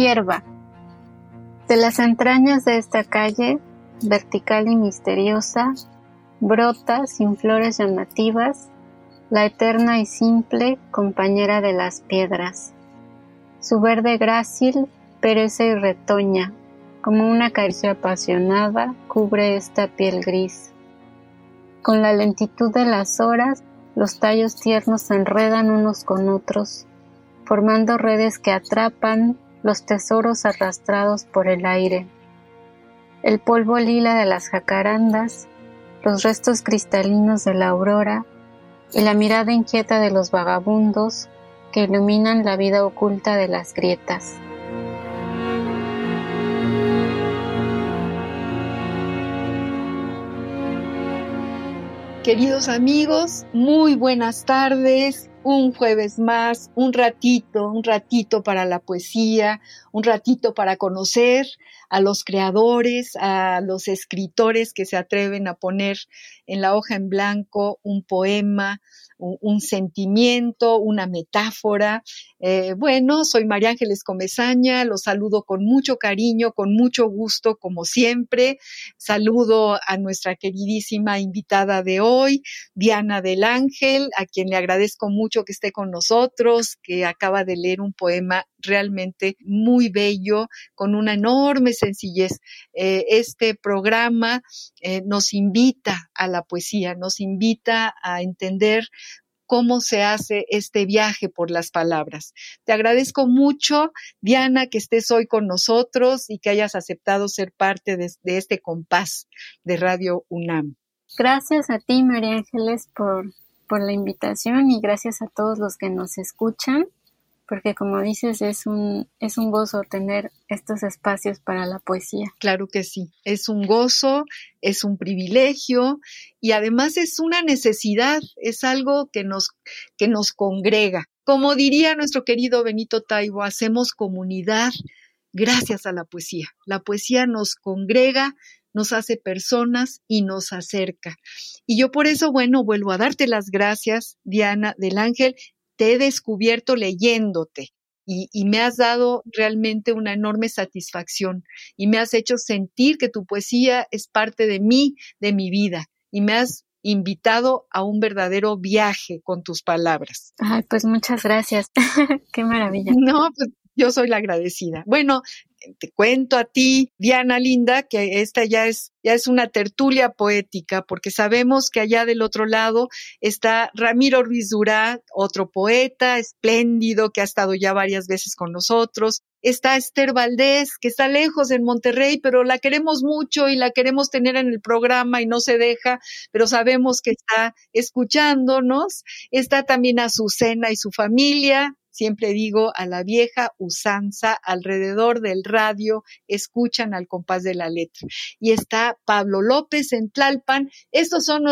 Hierba. De las entrañas de esta calle, vertical y misteriosa, brota sin flores llamativas, la eterna y simple compañera de las piedras. Su verde grácil perece y retoña, como una caricia apasionada cubre esta piel gris. Con la lentitud de las horas, los tallos tiernos se enredan unos con otros, formando redes que atrapan los tesoros arrastrados por el aire, el polvo lila de las jacarandas, los restos cristalinos de la aurora y la mirada inquieta de los vagabundos que iluminan la vida oculta de las grietas. Queridos amigos, muy buenas tardes un jueves más, un ratito, un ratito para la poesía, un ratito para conocer a los creadores, a los escritores que se atreven a poner en la hoja en blanco un poema, un, sentimiento, una metáfora. Eh, bueno, soy María Ángeles Comezaña, los saludo con mucho cariño, con mucho gusto, como siempre. Saludo a nuestra queridísima invitada de hoy, Diana del Ángel, a quien le agradezco mucho que esté con nosotros, que acaba de leer un poema realmente muy bello, con una enorme sencillez. Eh, este programa eh, nos invita a la poesía, nos invita a entender cómo se hace este viaje por las palabras. Te agradezco mucho, Diana, que estés hoy con nosotros y que hayas aceptado ser parte de, este compás de Radio UNAM. Gracias a ti, María Ángeles, por, por la invitación y gracias a todos los que nos escuchan porque como dices, es un, es un gozo tener estos espacios para la poesía. Claro que sí, es un gozo, es un privilegio y además es una necesidad, es algo que nos, que nos congrega. Como diría nuestro querido Benito Taibo, hacemos comunidad gracias a la poesía. La poesía nos congrega, nos hace personas y nos acerca. Y yo por eso, bueno, vuelvo a darte las gracias, Diana del Ángel, te he descubierto leyéndote y, me has dado realmente una enorme satisfacción y me has hecho sentir que tu poesía es parte de mí, de mi vida y me has invitado a un verdadero viaje con tus palabras. Ay, pues muchas gracias. Qué maravilla. No, pues yo soy la agradecida. Bueno, te cuento a ti, Diana Linda, que esta ya es, ya es una tertulia poética, porque sabemos que allá del otro lado está Ramiro Ruiz Durá, otro poeta espléndido que ha estado ya varias veces con nosotros. Está Esther Valdés, que está lejos en Monterrey, pero la queremos mucho y la queremos tener en el programa y no se deja, pero sabemos que está escuchándonos. Está también Azucena y su familia, siempre digo, a la vieja usanza, alrededor del radio, escuchan al compás de la letra. Y está Pablo López en Tlalpan. Estos son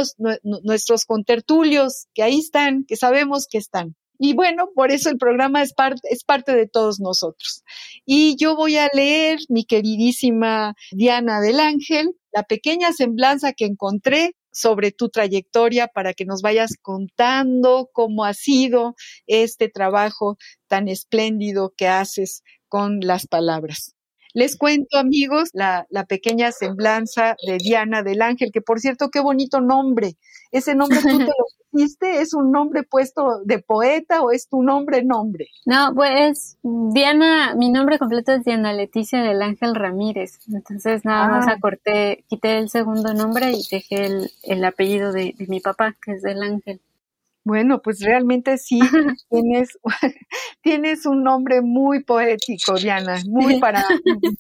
nuestros contertulios que ahí están, que sabemos que están. Y bueno, por eso el programa es, es parte de todos nosotros. Y yo voy a leer, mi queridísima Diana del Ángel, la pequeña semblanza que encontré sobre tu trayectoria para que nos vayas contando cómo ha sido este trabajo tan espléndido que haces con las palabras. Les cuento, amigos, la, pequeña semblanza de Diana del Ángel, que por cierto, qué bonito nombre. Ese nombre tú te lo pusiste, ¿es un nombre puesto de poeta o es tu nombre nombre? No, pues Diana, mi nombre completo es Diana Leticia del Ángel Ramírez. Entonces nada más ah. acorté, quité el segundo nombre y dejé el, apellido de mi papá, que es del Ángel. Bueno, pues realmente sí tienes, tienes un nombre muy poético, Diana, muy para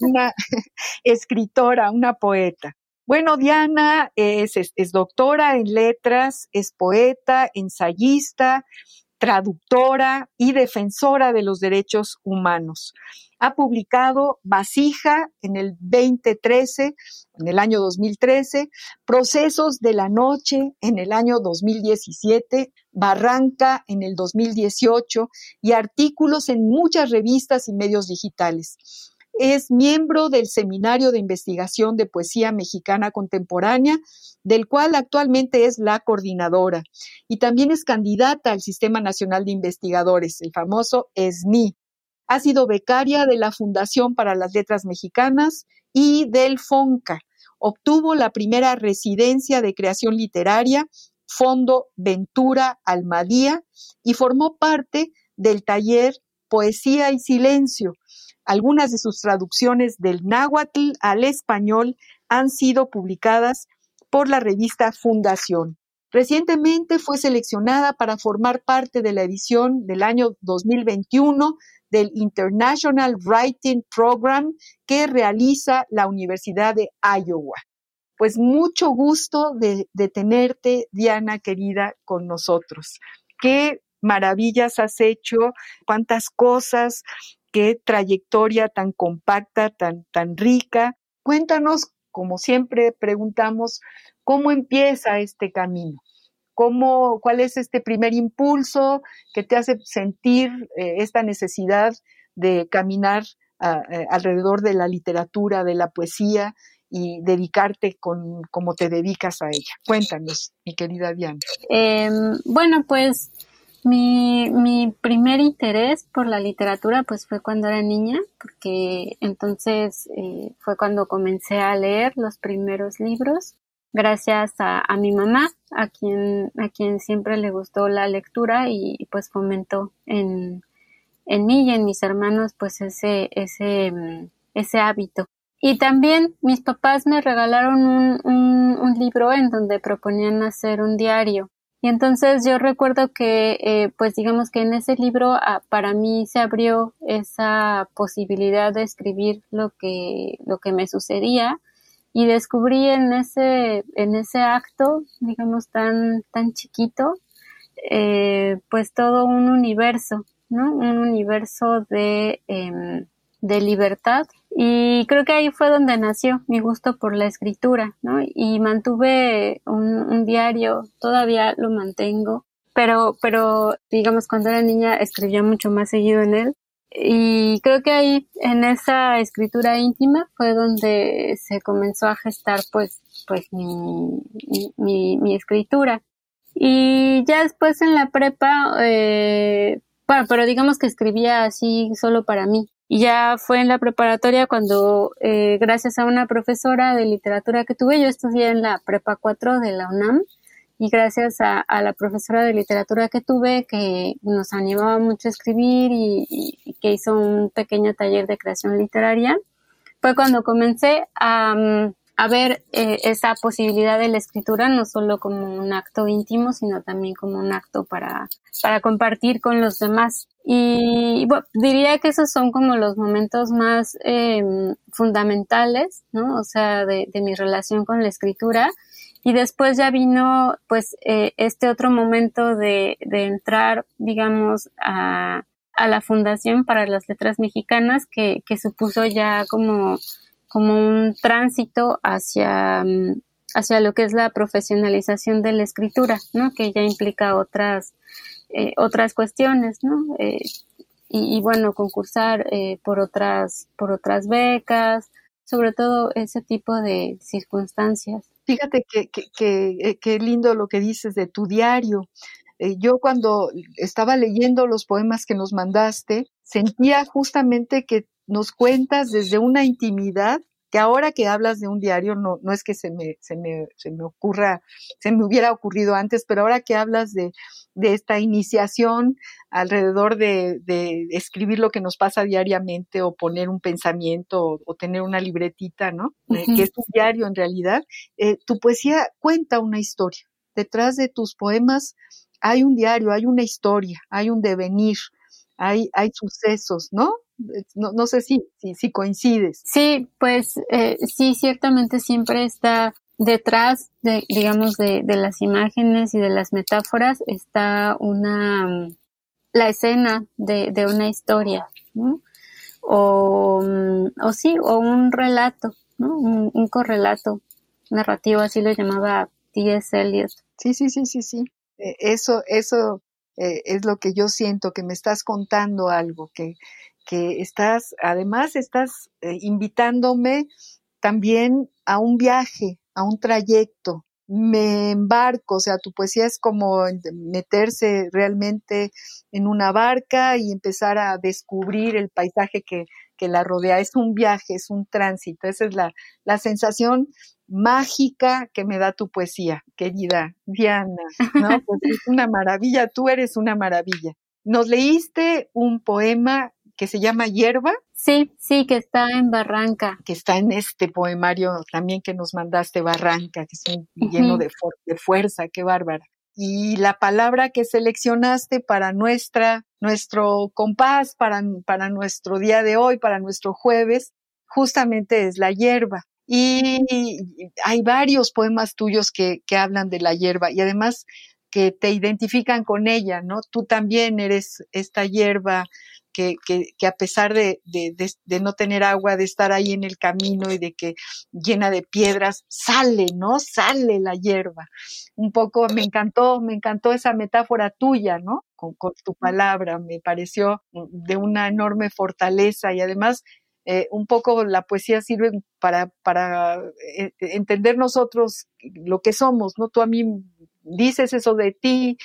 una escritora, una poeta. Bueno, Diana es, es, doctora en letras, es poeta, ensayista, traductora y defensora de los derechos humanos. Ha publicado Vasija en el 2013, en el año 2013, Procesos de la Noche en el año 2017, Barranca en el 2018 y artículos en muchas revistas y medios digitales. Es miembro del Seminario de Investigación de Poesía Mexicana Contemporánea, del cual actualmente es la coordinadora. Y también es candidata al Sistema Nacional de Investigadores, el famoso SNI. Ha sido becaria de la Fundación para las Letras Mexicanas y del FONCA. Obtuvo la primera residencia de creación literaria, Fondo Ventura Almadía, y formó parte del taller Poesía y Silencio, algunas de sus traducciones del náhuatl al español han sido publicadas por la revista Fundación. Recientemente fue seleccionada para formar parte de la edición del año 2021 del International Writing Program que realiza la Universidad de Iowa. Pues mucho gusto de, tenerte, Diana querida, con nosotros. Qué maravillas has hecho, cuántas cosas, qué trayectoria tan compacta, tan, tan rica. Cuéntanos, como siempre preguntamos, ¿cómo empieza este camino? ¿Cómo, ¿Cuál es este primer impulso que te hace sentir eh, esta necesidad de caminar eh, alrededor de la literatura, de la poesía y dedicarte con como te dedicas a ella? Cuéntanos, mi querida Diana. Em, bueno, pues mi, mi primer interés por la literatura pues fue cuando era niña, porque entonces eh, fue cuando comencé a leer los primeros libros, gracias a, a, mi mamá, a quien, a quien siempre le gustó la lectura y, pues fomentó en, en mí y en mis hermanos pues ese, ese, ese hábito. Y también mis papás me regalaron un, libro en donde proponían hacer un diario y entonces yo recuerdo que, eh, pues digamos que en ese libro ah, para mí se abrió esa posibilidad de escribir lo que, lo que me sucedía y descubrí en ese, en ese acto, digamos tan, tan chiquito, eh, pues todo un universo, ¿no? Un universo de, eh, de libertad y creo que ahí fue donde nació mi gusto por la escritura, ¿no? Y mantuve un, diario, todavía lo mantengo, pero, pero digamos cuando era niña escribía mucho más seguido en él. Y creo que ahí, en esa escritura íntima, fue donde se comenzó a gestar, pues, pues mi, mi, mi escritura. Y ya después en la prepa, eh, bueno, pero digamos que escribía así solo para mí. Y ya fue en la preparatoria cuando, eh, gracias a una profesora de literatura que tuve, yo estudié en la prepa 4 de la UNAM y gracias a, la profesora de literatura que tuve, que nos animaba mucho a escribir y, que hizo un pequeño taller de creación literaria, fue cuando comencé a, mm, a ver eh, esa posibilidad de la escritura no solo como un acto íntimo, sino también como un acto para, para compartir con los demás. Y bueno, diría que esos son como los momentos más eh, fundamentales, ¿no? O sea, de, de, mi relación con la escritura. Y después ya vino, pues, eh, este otro momento de, de entrar, digamos, a, a la Fundación para las Letras Mexicanas, que, que supuso ya como como un tránsito hacia, mm, hacia lo que es la profesionalización de la escritura, ¿no? Que ya implica otras, eh, otras cuestiones, ¿no? Eh, y, bueno, concursar eh, por otras, por otras becas, sobre todo ese tipo de circunstancias. Fíjate que, que, que, lindo lo que dices de tu diario. yo cuando estaba leyendo los poemas que nos mandaste, sentía justamente que nos cuentas desde una intimidad que ahora que hablas de un diario, no, no es que se me, se, me, se me ocurra, se me hubiera ocurrido antes, pero ahora que hablas de, de esta iniciación alrededor de, de, escribir lo que nos pasa diariamente o poner un pensamiento o, tener una libretita, ¿no? Eh, que es un diario en realidad, eh, tu poesía cuenta una historia. Detrás de tus poemas hay un diario, hay una historia, hay un devenir, hay, hay sucesos, ¿no? No, no sé si, si, coincides. Sí, pues eh, sí, ciertamente siempre está detrás de, digamos, de, de, las imágenes y de las metáforas está una, la escena de, de una historia, ¿no? O, o sí, o un relato, ¿no? Un, correlato narrativo, así lo llamaba T.S. Eliot. Sí, sí, sí, sí, sí. Eh, eso, eso eh, es lo que yo siento, que me estás contando algo, que, que estás, además estás eh, invitándome también a un viaje, a un trayecto. Me embarco, o sea, tu poesía es como meterse realmente en una barca y empezar a descubrir el paisaje que, que la rodea. Es un viaje, es un tránsito. Esa es la, la sensación mágica que me da tu poesía, querida Diana. ¿no? Pues es una maravilla, tú eres una maravilla. Nos leíste un poema que se llama Hierba. Sí, sí, que está en Barranca. Que está en este poemario también que nos mandaste, Barranca, que es lleno de, de fuerza, qué bárbara. Y la palabra que seleccionaste para nuestra, nuestro compás, para, para nuestro día de hoy, para nuestro jueves, justamente es la hierba. Y hay varios poemas tuyos que, que hablan de la hierba y además que te identifican con ella, ¿no? Tú también eres esta hierba que, que, a pesar de, de, de, no tener agua, de estar ahí en el camino y de que llena de piedras, sale, ¿no? Sale la hierba. Un poco me encantó, me encantó esa metáfora tuya, ¿no? Con, con tu palabra, me pareció de una enorme fortaleza y además eh, un poco la poesía sirve para, para eh, entender nosotros lo que somos, ¿no? Tú a mí dices eso de ti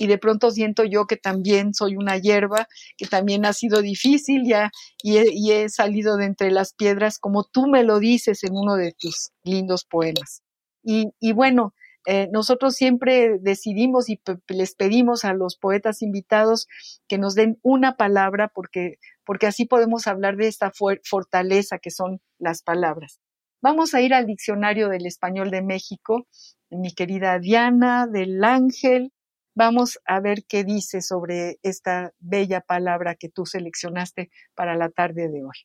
y de pronto siento yo que también soy una hierba, que también ha sido difícil ya y he, salido de entre las piedras como tú me lo dices en uno de tus lindos poemas. Y, y bueno, eh, nosotros siempre decidimos y les pedimos a los poetas invitados que nos den una palabra porque, porque así podemos hablar de esta fortaleza que son las palabras. Vamos a ir al diccionario del español de México, mi querida Diana del Ángel. Vamos a ver qué dice sobre esta bella palabra que tú seleccionaste para la tarde de hoy.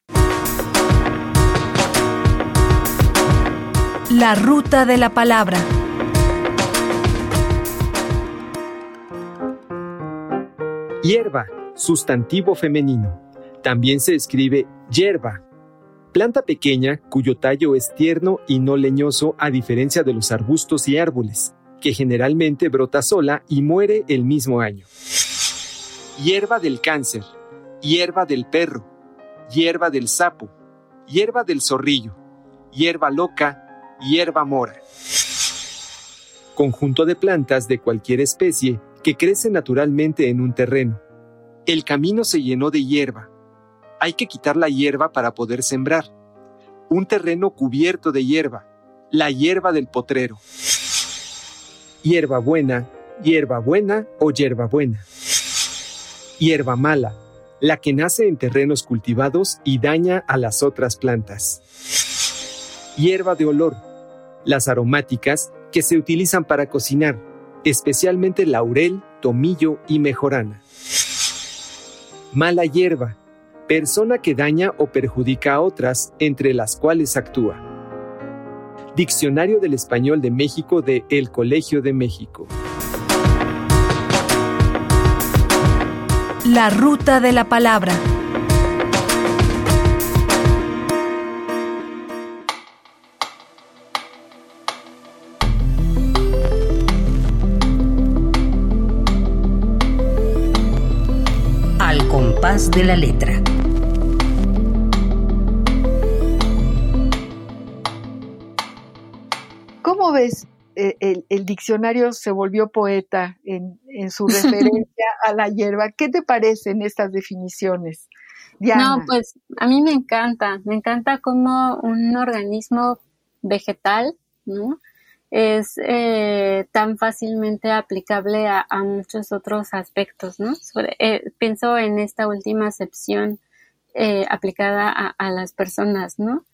La ruta de la palabra. Hierba, sustantivo femenino. También se escribe hierba. Planta pequeña cuyo tallo es tierno y no leñoso a diferencia de los arbustos y árboles, que generalmente brota sola y muere el mismo año. Hierba del cáncer, hierba del perro, hierba del sapo, hierba del zorrillo, hierba loca, hierba mora. Conjunto de plantas de cualquier especie que crece naturalmente en un terreno. El camino se llenó de hierba. Hay que quitar la hierba para poder sembrar. Un terreno cubierto de hierba, la hierba del potrero. Hierba buena, hierba buena o hierba buena. Hierba mala, la que nace en terrenos cultivados y daña a las otras plantas. Hierba de olor, las aromáticas que se utilizan para cocinar especialmente laurel, tomillo y mejorana. Mala hierba, persona que daña o perjudica a otras, entre las cuales actúa. Diccionario del Español de México de El Colegio de México. La ruta de la palabra. de la letra. Ves? Eh, el, diccionario se volvió poeta en, su referencia a la hierba. ¿Qué te parecen estas definiciones? No, pues a mí me encanta, me encanta como un organismo vegetal, ¿no? es eh, tan fácilmente aplicable a, muchos otros aspectos, ¿no? Eh, pienso en esta última acepción eh, aplicada a, las personas, ¿no?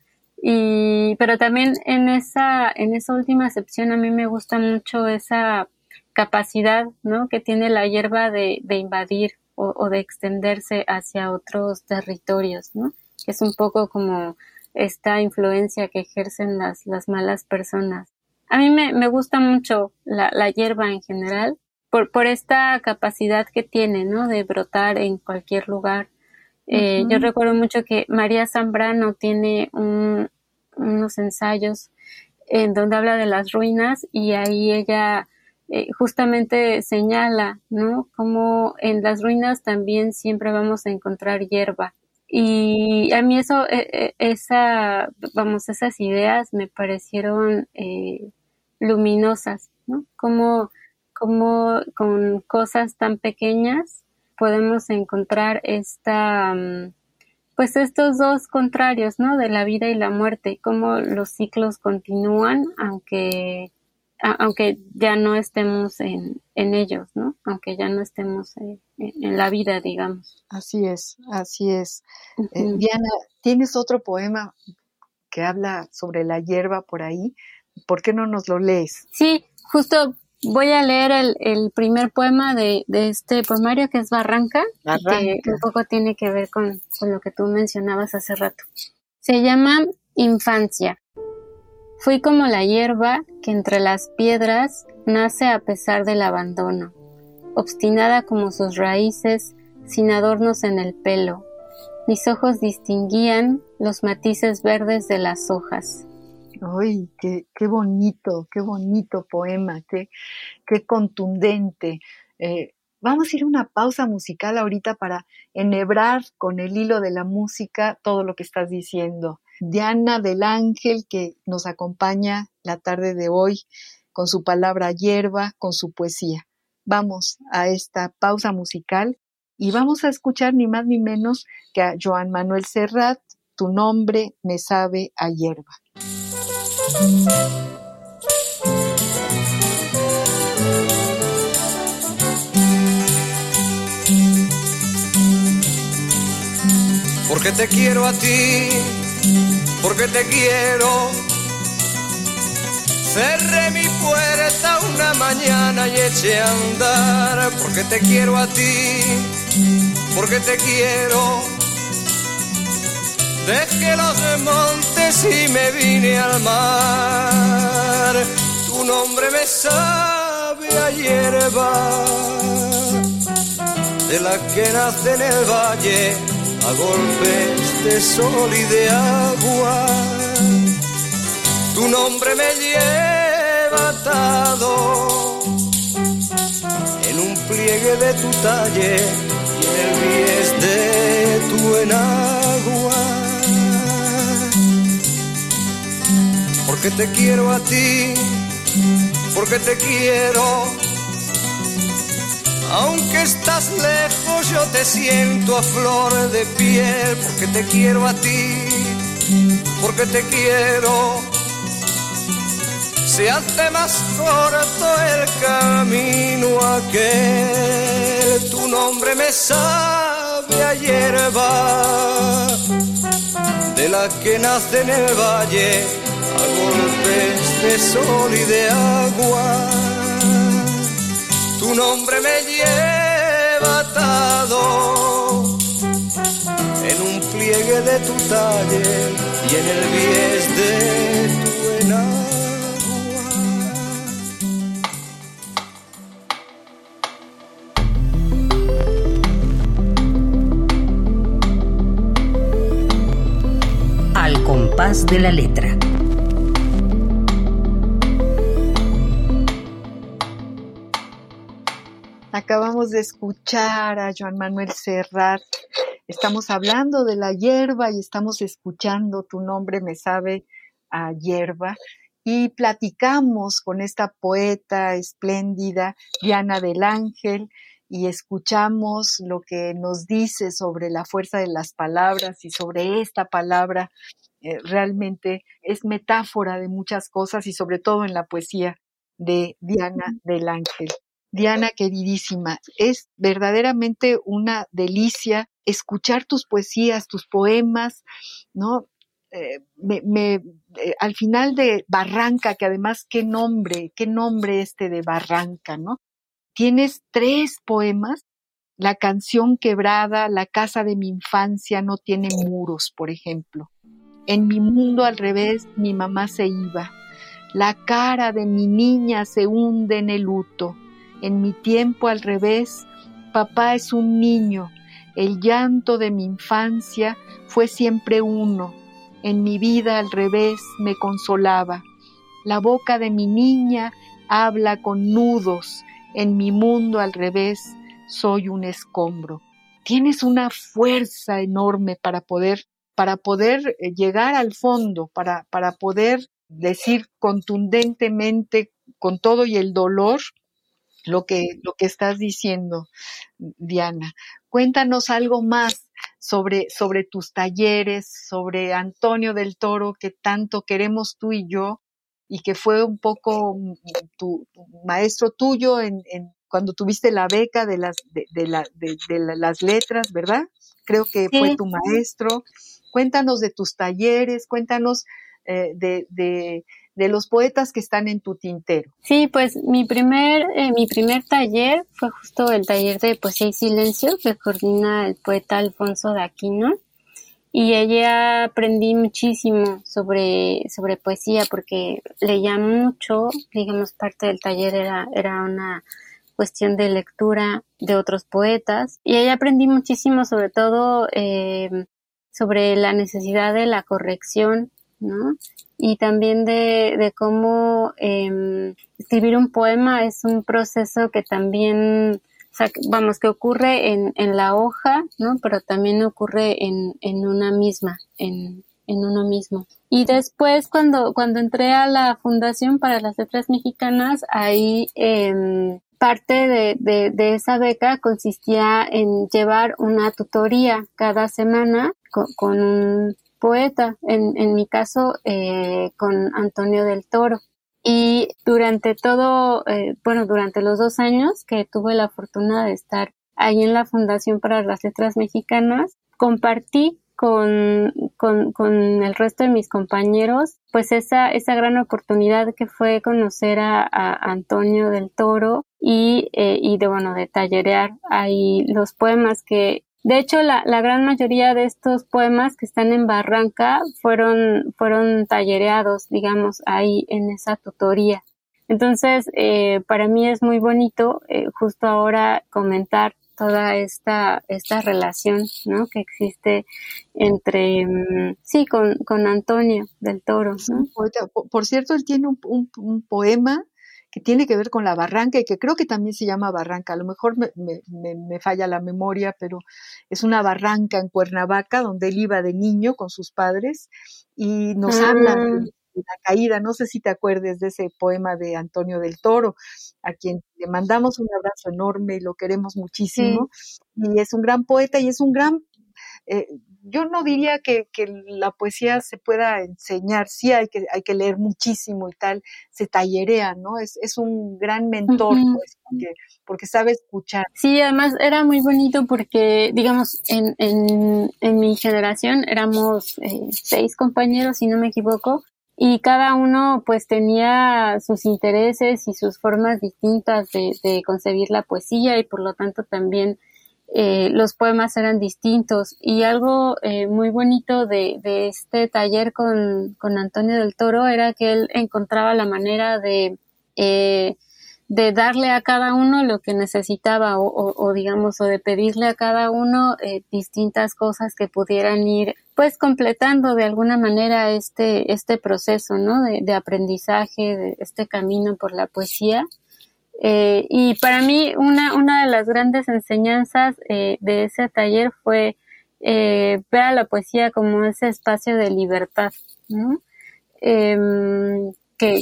Y, pero también en esa, en esa última acepción a mí me gusta mucho esa capacidad, ¿no? Que tiene la hierba de, de invadir o, de extenderse hacia otros territorios, ¿no? Es un poco como esta influencia que ejercen las, las malas personas. A mí me, me gusta mucho la, la, hierba en general por, por esta capacidad que tiene, ¿no? De brotar en cualquier lugar. Eh, yo recuerdo mucho que María Zambrano tiene un, unos ensayos en donde habla de las ruinas y ahí ella eh, justamente señala, ¿no? Como en las ruinas también siempre vamos a encontrar hierba. Y a mí eso, e, e, esa, vamos, esas ideas me parecieron eh, luminosas, ¿no? Como, como con cosas tan pequeñas podemos encontrar esta, mm, pues estos dos contrarios, ¿no? De la vida y la muerte, cómo los ciclos continúan, aunque aunque ya no estemos en, en, ellos, ¿no? Aunque ya no estemos en, la vida, digamos. Así es, así es. Eh, Diana, ¿tienes otro poema que habla sobre la hierba por ahí? ¿Por qué no nos lo lees? Sí, justo voy a leer el, el primer poema de, de, este poemario que es Barranca, que un poco tiene que ver con, con lo que tú mencionabas hace rato. Se llama Infancia. Fui como la hierba que entre las piedras nace a pesar del abandono, obstinada como sus raíces, sin adornos en el pelo. Mis ojos distinguían los matices verdes de las hojas. ¡Ay, qué, bonito, qué bonito poema, qué, qué contundente! Eh, vamos a ir a una pausa musical ahorita para enhebrar con el hilo de la música todo lo que estás diciendo. Diana del Ángel, que nos acompaña la tarde de hoy con su palabra hierba, con su poesía. Vamos a esta pausa musical y vamos a escuchar ni más ni menos que a Joan Manuel Serrat, Tu nombre me sabe a hierba. Porque te quiero a ti porque te quiero. Cerré mi puerta una mañana y eché a andar porque te quiero a ti, porque te quiero. Dejé los montes y me vine al mar. Tu nombre me sabe a hierba, de la que nace en el valle a golpes de sol y de agua. Tu nombre me lleva atado en un pliegue de tu talle y en el bies de tu enagua. Porque te quiero a ti, porque te quiero aunque estás lejos, yo te siento a flor de piel, porque te quiero a ti, porque te quiero. Se hace más corto el camino aquel, tu nombre me sabe a hierba, de la que nace en el valle, de sol y de agua tu nombre me lleva atado en un pliegue de tu talle y en el bies de tu enagua. Al compás de la letra. Acabamos de escuchar a Joan Manuel Serrat. Estamos hablando de la hierba y estamos escuchando tu nombre me sabe a hierba. Y platicamos con esta poeta espléndida, Diana del Ángel, y escuchamos lo que nos dice sobre la fuerza de las palabras y sobre esta palabra. Eh, realmente es metáfora de muchas cosas y sobre todo en la poesía de Diana del Ángel. Diana, queridísima, es verdaderamente una delicia escuchar tus poesías, tus poemas, ¿no? Eh, me, eh, al final de Barranca, que además qué nombre, qué nombre este de Barranca, ¿no? Tienes tres poemas la canción quebrada, la casa de mi infancia no tiene muros, por ejemplo. En mi mundo al revés, mi mamá se iba. La cara de mi niña se hunde en el luto. En mi tiempo al revés, papá es un niño. El llanto de mi infancia fue siempre uno. En mi vida al revés me consolaba. La boca de mi niña habla con nudos. En mi mundo al revés soy un escombro. Tienes una fuerza enorme para poder, para poder eh, llegar al fondo, para, para poder decir contundentemente con todo y el dolor lo que, lo que estás diciendo, Diana. Cuéntanos algo más sobre, sobre tus talleres, sobre Antonio del Toro, que tanto queremos tú y yo, y que fue un poco tu, maestro tuyo en, cuando tuviste la beca de las, de, las letras, ¿verdad? Creo que fue tu maestro. Cuéntanos de tus talleres, cuéntanos eh, de, de, los poetas que están en tu tintero. Sí, pues mi primer, eh, mi primer taller fue justo el taller de Poesía y Silencio que coordina el poeta Alfonso de Aquino. Y allí aprendí muchísimo sobre, sobre poesía porque leía mucho, digamos, parte del taller era, era una cuestión de lectura de otros poetas y ahí aprendí muchísimo sobre todo eh, sobre la necesidad de la corrección, ¿no? Y también de, de cómo eh, escribir un poema es un proceso que también, vamos, que ocurre en, en la hoja, ¿no? Pero también ocurre en, en una misma, en, en uno mismo. Y después cuando, cuando entré a la Fundación para las Letras Mexicanas, ahí eh, parte de, de, esa beca consistía en llevar una tutoría cada semana con, un poeta, en, en mi caso eh, con Antonio del Toro. Y durante todo, eh, bueno, durante los dos años que tuve la fortuna de estar ahí en la Fundación para las Letras Mexicanas, compartí con, con, con, el resto de mis compañeros, pues esa, esa gran oportunidad que fue conocer a, Antonio del Toro y, eh, y de, bueno, de tallerear ahí los poemas que, de hecho, la, la gran mayoría de estos poemas que están en Barranca fueron, fueron tallereados, digamos, ahí en esa tutoría. Entonces, eh, para mí es muy bonito eh, justo ahora comentar toda esta, esta relación ¿no? que existe entre, mm, sí, con, con Antonio del Toro. Por, cierto, él tiene un, un, poema que tiene que ver con la barranca y que creo que también se llama barranca. A lo mejor me, me, me, falla la memoria, pero es una barranca en Cuernavaca donde él iba de niño con sus padres y nos habla de, ah la caída. No sé si te acuerdes de ese poema de Antonio del Toro, a quien le mandamos un abrazo enorme y lo queremos muchísimo. Y es un gran poeta y es un gran... Eh, yo no diría que, la poesía se pueda enseñar, sí hay que, hay que leer muchísimo y tal, se tallerea, ¿no? Es, es un gran mentor, pues, porque, sabe escuchar. Sí, además era muy bonito porque, digamos, en, en, en mi generación éramos eh, seis compañeros, si no me equivoco, y cada uno pues tenía sus intereses y sus formas distintas de, concebir la poesía y por lo tanto también eh, los poemas eran distintos. Y algo eh, muy bonito de, este taller con, Antonio del Toro era que él encontraba la manera de eh, de darle a cada uno lo que necesitaba o, digamos o de pedirle a cada uno eh, distintas cosas que pudieran ir pues completando de alguna manera este este proceso no de, aprendizaje de este camino por la poesía eh, y para mí una una de las grandes enseñanzas eh, de ese taller fue ver a la poesía como ese espacio de libertad ¿no? Em,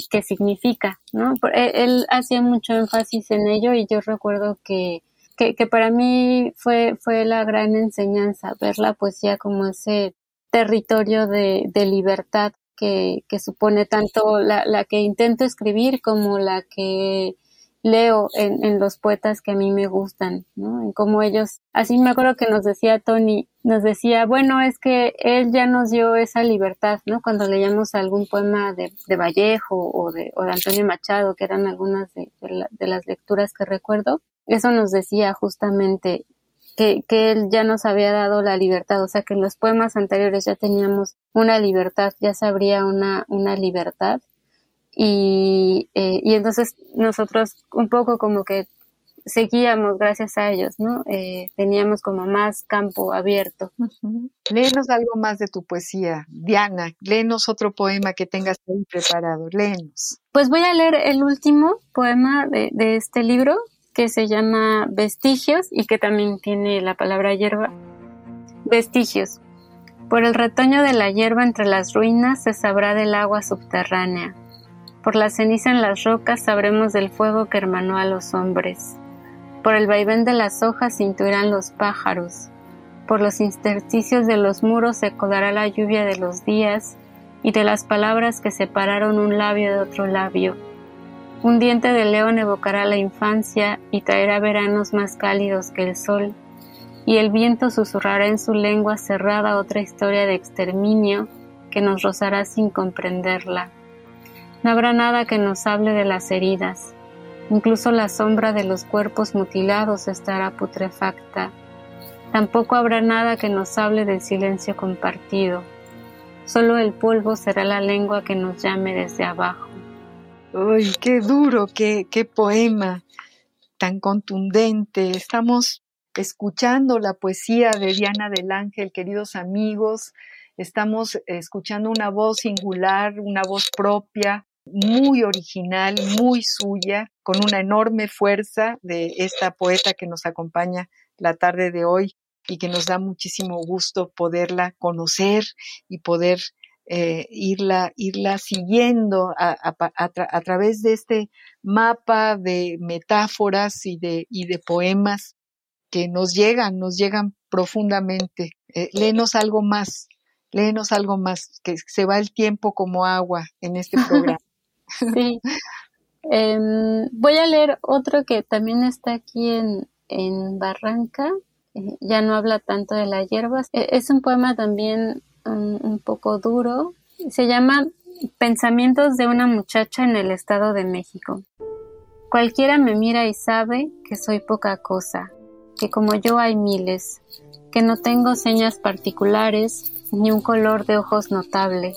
que, significa, ¿no? E, él, hacía mucho énfasis en ello y yo recuerdo que, que, para mí fue, fue la gran enseñanza, ver la poesía como ese territorio de, de libertad que, que supone tanto la, la que intento escribir como la que leo en, en, los poetas que a mí me gustan, ¿no? En cómo ellos, así me acuerdo que nos decía Tony, nos decía, bueno, es que él ya nos dio esa libertad, ¿no? Cuando leíamos algún poema de, de Vallejo o de, o de Antonio Machado, que eran algunas de, de, las lecturas que recuerdo, eso nos decía justamente, que, que él ya nos había dado la libertad, o sea que en los poemas anteriores ya teníamos una libertad, ya se abría una, una libertad y, eh, y entonces nosotros un poco como que seguíamos gracias a ellos, ¿no? Eh, teníamos como más campo abierto. Léenos algo más de tu poesía. Diana, léenos otro poema que tengas ahí preparado. Léenos. Pues voy a leer el último poema de, de este libro que se llama Vestigios y que también tiene la palabra hierba. Vestigios. Por el retoño de la hierba entre las ruinas se sabrá del agua subterránea. Por la ceniza en las rocas sabremos del fuego que hermanó a los hombres. Por el vaivén de las hojas se intuirán los pájaros. Por los intersticios de los muros se codará la lluvia de los días y de las palabras que separaron un labio de otro labio. Un diente de león evocará la infancia y traerá veranos más cálidos que el sol, y el viento susurrará en su lengua cerrada otra historia de exterminio que nos rozará sin comprenderla. No habrá nada que nos hable de las heridas, Incluso la sombra de los cuerpos mutilados estará putrefacta. Tampoco habrá nada que nos hable del silencio compartido. Solo el polvo será la lengua que nos llame desde abajo. ¡Uy, qué duro, qué, qué poema tan contundente! Estamos escuchando la poesía de Diana del Ángel, queridos amigos. Estamos escuchando una voz singular, una voz propia, muy original, muy suya, con una enorme fuerza de esta poeta que nos acompaña la tarde de hoy y que nos da muchísimo gusto poderla conocer y poder eh, irla, irla siguiendo a, través de este mapa de metáforas y de, y de poemas que nos llegan, nos llegan profundamente. Eh, léenos algo más, léenos algo más, que se va el tiempo como agua en este programa. Sí. Em, voy a leer otro que también está aquí en, en Barranca. Eh, ya no habla tanto de las hierbas. E, es un poema también um, un poco duro. Se llama Pensamientos de una muchacha en el Estado de México. Cualquiera me mira y sabe que soy poca cosa, que como yo hay miles, que no tengo señas particulares ni un color de ojos notable,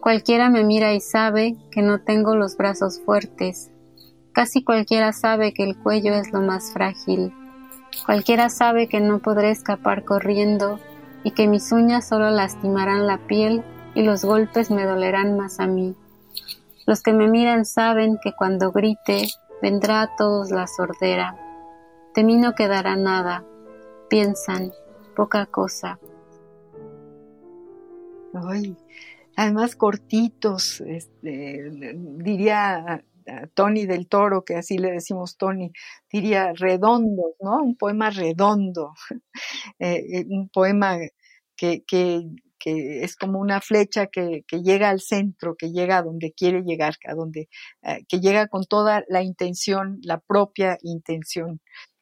Cualquiera me mira y sabe que no tengo los brazos fuertes. Casi cualquiera sabe que el cuello es lo más frágil. Cualquiera sabe que no podré escapar corriendo y que mis uñas solo lastimarán la piel y los golpes me dolerán más a mí. Los que me miran saben que cuando grite vendrá a todos la sordera. De mí no quedará nada. Piensan, poca cosa. Ay, además cortitos, este, diría Tony del Toro, que así le decimos Tony, diría redondos, ¿no? Un poema redondo, eh, eh, un poema que, que, es como una flecha que, que, llega al centro, que llega a donde quiere llegar, a donde, eh, que llega con toda la intención, la propia intención.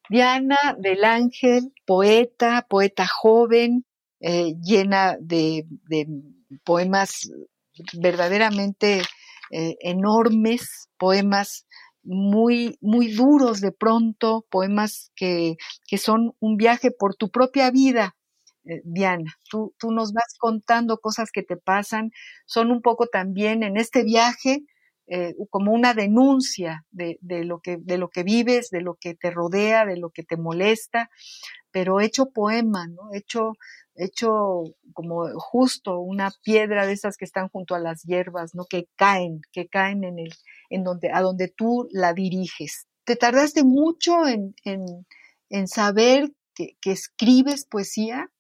Diana del Ángel, poeta, poeta joven, llena de, de poemas verdaderamente eh, enormes, poemas muy, muy duros de pronto, poemas que, que son un viaje por tu propia vida, eh, Diana. Tú, tú, nos vas contando cosas que te pasan, son un poco también en este viaje eh, como una denuncia de, de, lo que, de lo que vives, de lo que te rodea, de lo que te molesta, pero hecho poema, ¿no? Hecho hecho como justo una piedra de esas que están junto a las hierbas, ¿no? Que caen, que caen en el, en donde, a donde tú la diriges. Te tardaste mucho en, en, en saber que, que, escribes poesía.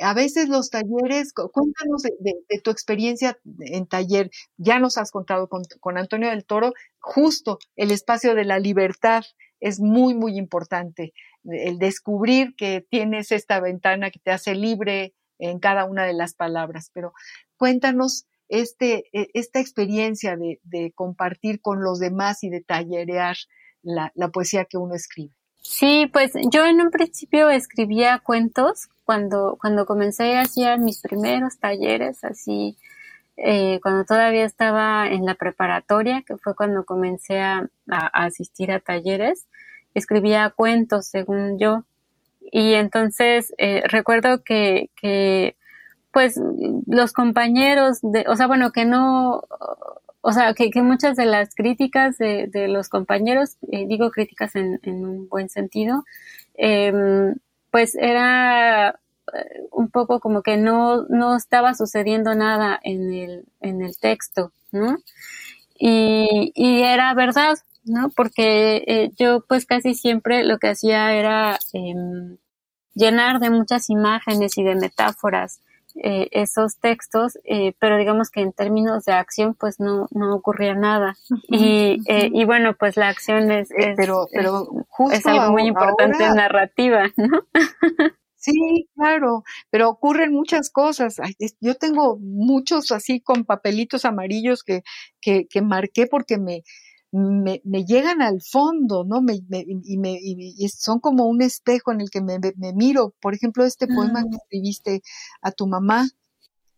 A veces los talleres, cuéntanos de, de, tu experiencia en taller. Ya nos has contado con, con Antonio del Toro, justo el espacio de la libertad es muy, muy importante el descubrir que tienes esta ventana que te hace libre en cada una de las palabras. Pero cuéntanos este, e, esta experiencia de, compartir con los demás y de tallerear la, poesía que uno escribe. Sí, pues yo en un principio escribía cuentos cuando, cuando comencé hacía mis primeros talleres, así, eh, cuando todavía estaba en la preparatoria, que fue cuando comencé a asistir a talleres escribía cuentos, según yo, Y entonces eh, recuerdo que, que, pues, los compañeros, de, o sea, bueno, que no, o sea, que, muchas de las críticas de, los compañeros, eh, digo críticas en, un buen sentido, eh, pues era eh, un poco como que no, no estaba sucediendo nada en el, en el texto, ¿no? Y, y era verdad, ¿no? Porque eh, yo pues casi siempre lo que hacía era eh, llenar de muchas imágenes y de metáforas eh, esos textos, eh, pero digamos que en términos de acción pues no, no ocurría nada. y, eh, y bueno, pues la acción es, es pero, pero justo es algo muy importante ahora, en narrativa, ¿no? Sí, claro, pero ocurren muchas cosas. Yo tengo muchos así con papelitos amarillos que, que, que marqué porque me, me, me, llegan al fondo, ¿no? Me, me, y, me, y son como un espejo en el que me, me miro. Por ejemplo, este poema que escribiste a tu mamá,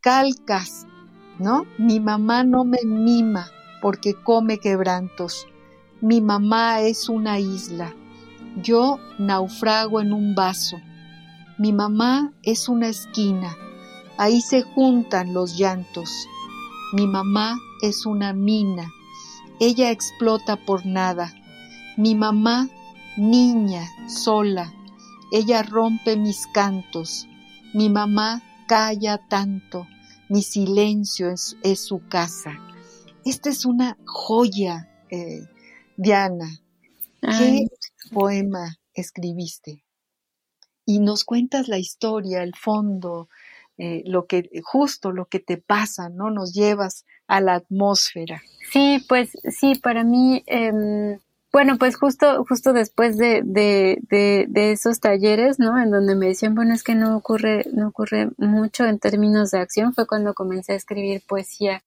calcas, ¿no? Mi mamá no me mima porque come quebrantos. Mi mamá es una isla. Yo naufrago en un vaso. Mi mamá es una esquina. Ahí se juntan los llantos. Mi mamá es una mina ella explota por nada. Mi mamá, niña, sola, ella rompe mis cantos. Mi mamá calla tanto, mi silencio es, es su casa. Esta es una joya, eh, Diana. ¿Qué poema escribiste? Y nos cuentas la historia, el fondo, eh, lo que, justo lo que te pasa, ¿no? Nos llevas a la atmósfera. Sí, pues sí, para mí, eh, bueno, pues justo, justo después de, de, de, de, esos talleres, ¿no? En donde me decían, bueno, es que no ocurre, no ocurre mucho en términos de acción, fue cuando comencé a escribir poesía.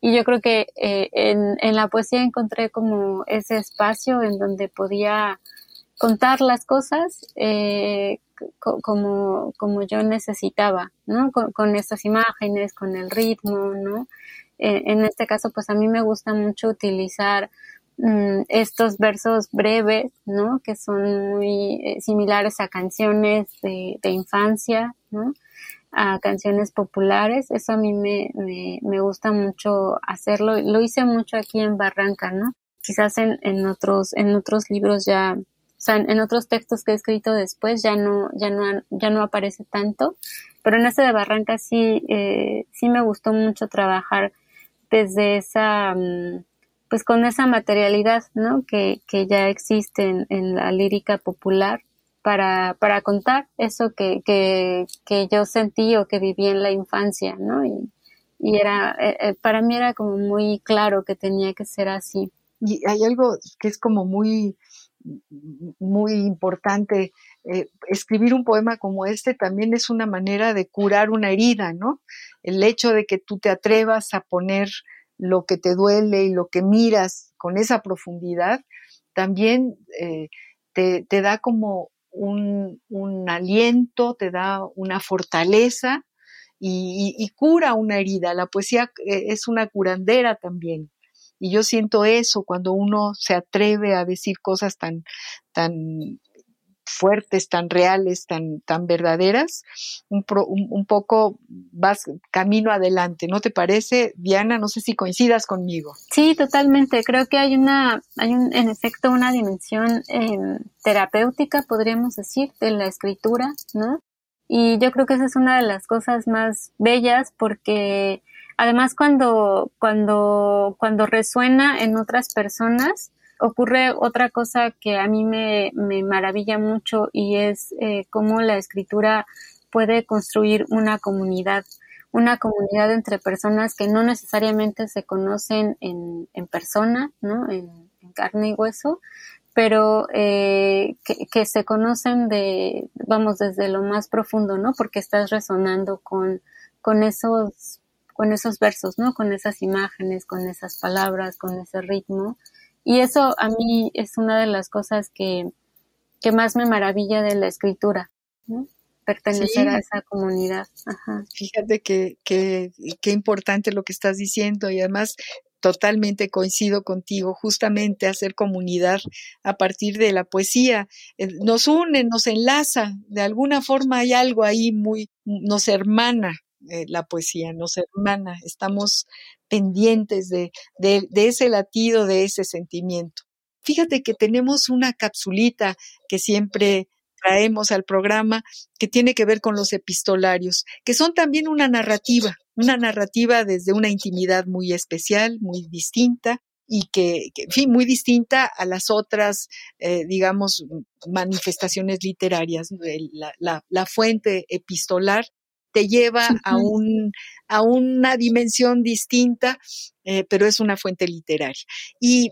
Y yo creo que eh, en, en la poesía encontré como ese espacio en donde podía contar las cosas eh, como, como yo necesitaba, ¿no? Con, estas imágenes, con el ritmo, ¿no? En este caso, pues a mí me gusta mucho utilizar mm, estos versos breves, ¿no? Que son muy eh, similares a canciones de, infancia. A canciones populares. Eso a mí me, me, me, gusta mucho hacerlo. Lo hice mucho aquí en Barranca, ¿no? Quizás en, en otros, en otros libros ya, sea, en otros textos que he escrito después ya no, ya no, ya no aparece tanto. Pero en este de Barranca sí, eh, sí me gustó mucho trabajar desde esa, mm, pues con esa materialidad, ¿no? Que, que ya existe en, en, la lírica popular para, para contar eso que, que, que yo sentí o que viví en la infancia, ¿no? Y, y era, eh, eh, para mí era como muy claro que tenía que ser así. Y hay algo que es como muy, muy importante. Eh, escribir un poema como este también es una manera de curar una herida, ¿no? El hecho de que tú te atrevas a poner lo que te duele y lo que miras con esa profundidad, también eh, te, te, da como un, un, aliento, te da una fortaleza y, cura una herida. La poesía eh, es una curandera también. Y yo siento eso cuando uno se atreve a decir cosas tan, tan fuertes, tan reales, tan, tan verdaderas, un, pro, un, un, poco vas camino adelante, ¿no te parece, Diana? No sé si coincidas conmigo. Sí, totalmente. Creo que hay una, hay un, en efecto una dimensión eh, terapéutica, podríamos decir, de la escritura, ¿no? Y yo creo que esa es una de las cosas más bellas porque además cuando, cuando, cuando resuena en otras personas, ocurre otra cosa que a mí me, me maravilla mucho y es eh, cómo la escritura puede construir una comunidad, una comunidad entre personas que no necesariamente se conocen en, en persona, ¿no? En, carne y hueso, pero eh, que, que, se conocen de, vamos, desde lo más profundo, ¿no? Porque estás resonando con, con esos, con esos versos, ¿no? Con esas imágenes, con esas palabras, con ese ritmo. Y eso a mí es una de las cosas que, que más me maravilla de la escritura, ¿no? pertenecer sí. a esa comunidad. Ajá. Fíjate que, que, que importante lo que estás diciendo y además totalmente coincido contigo, justamente hacer comunidad a partir de la poesía. Nos une, nos enlaza, de alguna forma hay algo ahí muy, nos hermana eh, la poesía, nos hermana, estamos pendientes de, de, ese latido, de ese sentimiento. Fíjate que tenemos una capsulita que siempre traemos al programa que tiene que ver con los epistolarios, que son también una narrativa, una narrativa desde una intimidad muy especial, muy distinta y que, en fin, muy distinta a las otras, eh, digamos, manifestaciones literarias. La, fuente epistolar te lleva a, un, a una dimensión distinta, eh, pero es una fuente literaria. Y,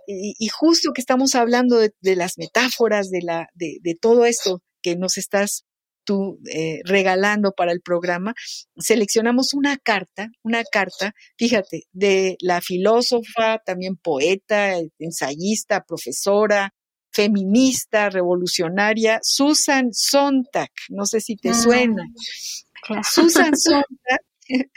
justo que estamos hablando de, las metáforas, de, la, de, de todo esto que nos estás tú eh, regalando para el programa, seleccionamos una carta, una carta, fíjate, de la filósofa, también poeta, ensayista, profesora, feminista, revolucionaria, Susan Sontag, no sé si te ah, suena. Susan Sontag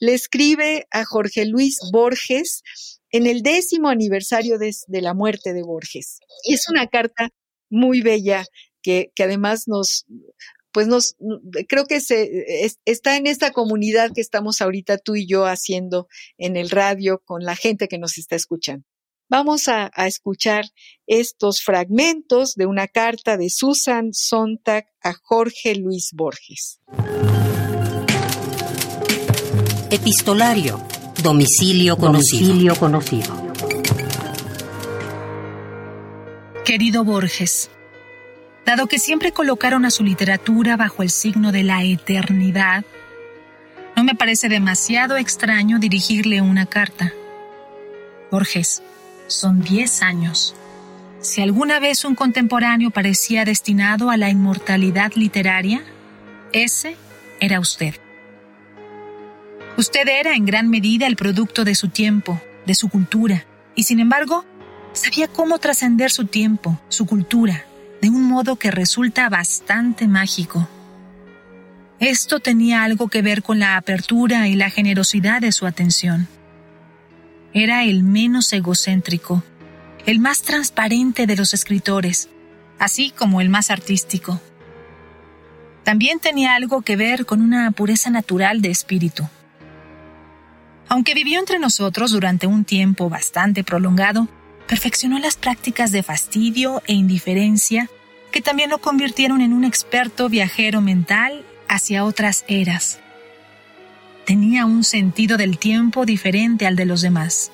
le escribe a Jorge Luis Borges en el décimo aniversario de, de la muerte de Borges. Y es una carta muy bella que, que, además nos, pues nos, creo que se, está en esta comunidad que estamos ahorita tú y yo haciendo en el radio con la gente que nos está escuchando. Vamos a, a escuchar estos fragmentos de una carta de Susan Sontag a Jorge Luis Borges. Epistolario. Domicilio conocido. Domicilio conocido. Querido Borges, Dado que siempre colocaron a su literatura bajo el signo de la eternidad, no me parece demasiado extraño dirigirle una carta. Borges, son diez años. Si alguna vez un contemporáneo parecía destinado a la inmortalidad literaria, ese era usted. Usted era en gran medida el producto de su tiempo, de su cultura, y sin embargo, sabía cómo trascender su tiempo, su cultura, de un modo que resulta bastante mágico. Esto tenía algo que ver con la apertura y la generosidad de su atención. Era el menos egocéntrico, el más transparente de los escritores, así como el más artístico. También tenía algo que ver con una pureza natural de espíritu. Aunque vivió entre nosotros durante un tiempo bastante prolongado, perfeccionó las prácticas de fastidio e indiferencia que también lo convirtieron en un experto viajero mental hacia otras eras. Tenía un sentido del tiempo diferente al de los demás.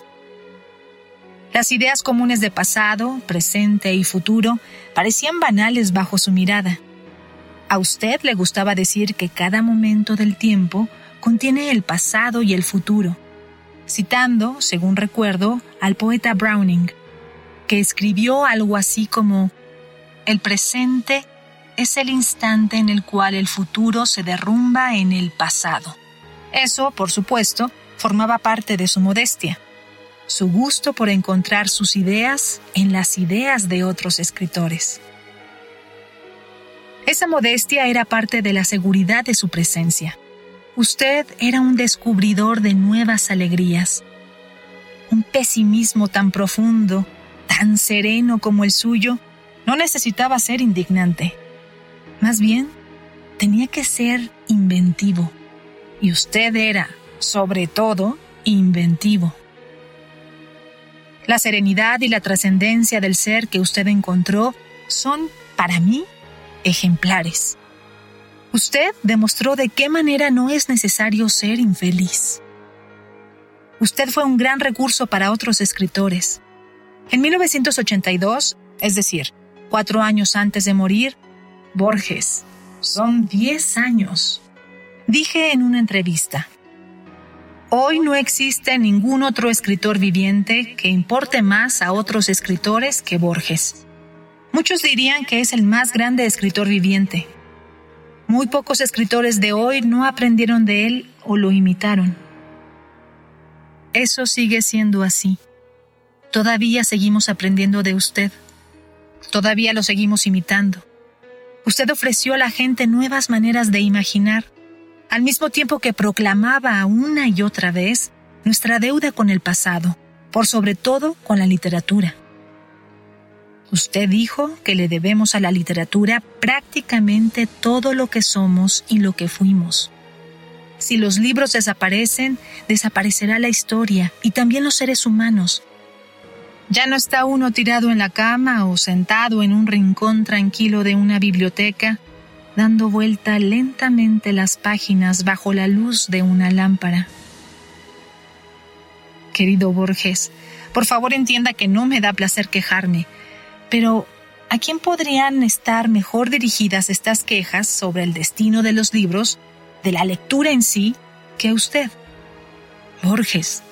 Las ideas comunes de pasado, presente y futuro parecían banales bajo su mirada. A usted le gustaba decir que cada momento del tiempo contiene el pasado y el futuro, citando, según recuerdo, al poeta Browning, que escribió algo así como, el presente es el instante en el cual el futuro se derrumba en el pasado. Eso, por supuesto, formaba parte de su modestia, su gusto por encontrar sus ideas en las ideas de otros escritores. Esa modestia era parte de la seguridad de su presencia. Usted era un descubridor de nuevas alegrías. Un pesimismo tan profundo tan sereno como el suyo, no necesitaba ser indignante. Más bien, tenía que ser inventivo. Y usted era, sobre todo, inventivo. La serenidad y la trascendencia del ser que usted encontró son, para mí, ejemplares. Usted demostró de qué manera no es necesario ser infeliz. Usted fue un gran recurso para otros escritores. En 1982, es decir, cuatro años antes de morir, Borges, son diez años. Dije en una entrevista, Hoy no existe ningún otro escritor viviente que importe más a otros escritores que Borges. Muchos dirían que es el más grande escritor viviente. Muy pocos escritores de hoy no aprendieron de él o lo imitaron. Eso sigue siendo así. Todavía seguimos aprendiendo de usted. Todavía lo seguimos imitando. Usted ofreció a la gente nuevas maneras de imaginar, al mismo tiempo que proclamaba una y otra vez nuestra deuda con el pasado, por sobre todo con la literatura. Usted dijo que le debemos a la literatura prácticamente todo lo que somos y lo que fuimos. Si los libros desaparecen, desaparecerá la historia y también los seres humanos. Ya no está uno tirado en la cama o sentado en un rincón tranquilo de una biblioteca, dando vuelta lentamente las páginas bajo la luz de una lámpara. Querido Borges, por favor entienda que no me da placer quejarme, pero ¿a quién podrían estar mejor dirigidas estas quejas sobre el destino de los libros, de la lectura en sí, que a usted? Borges,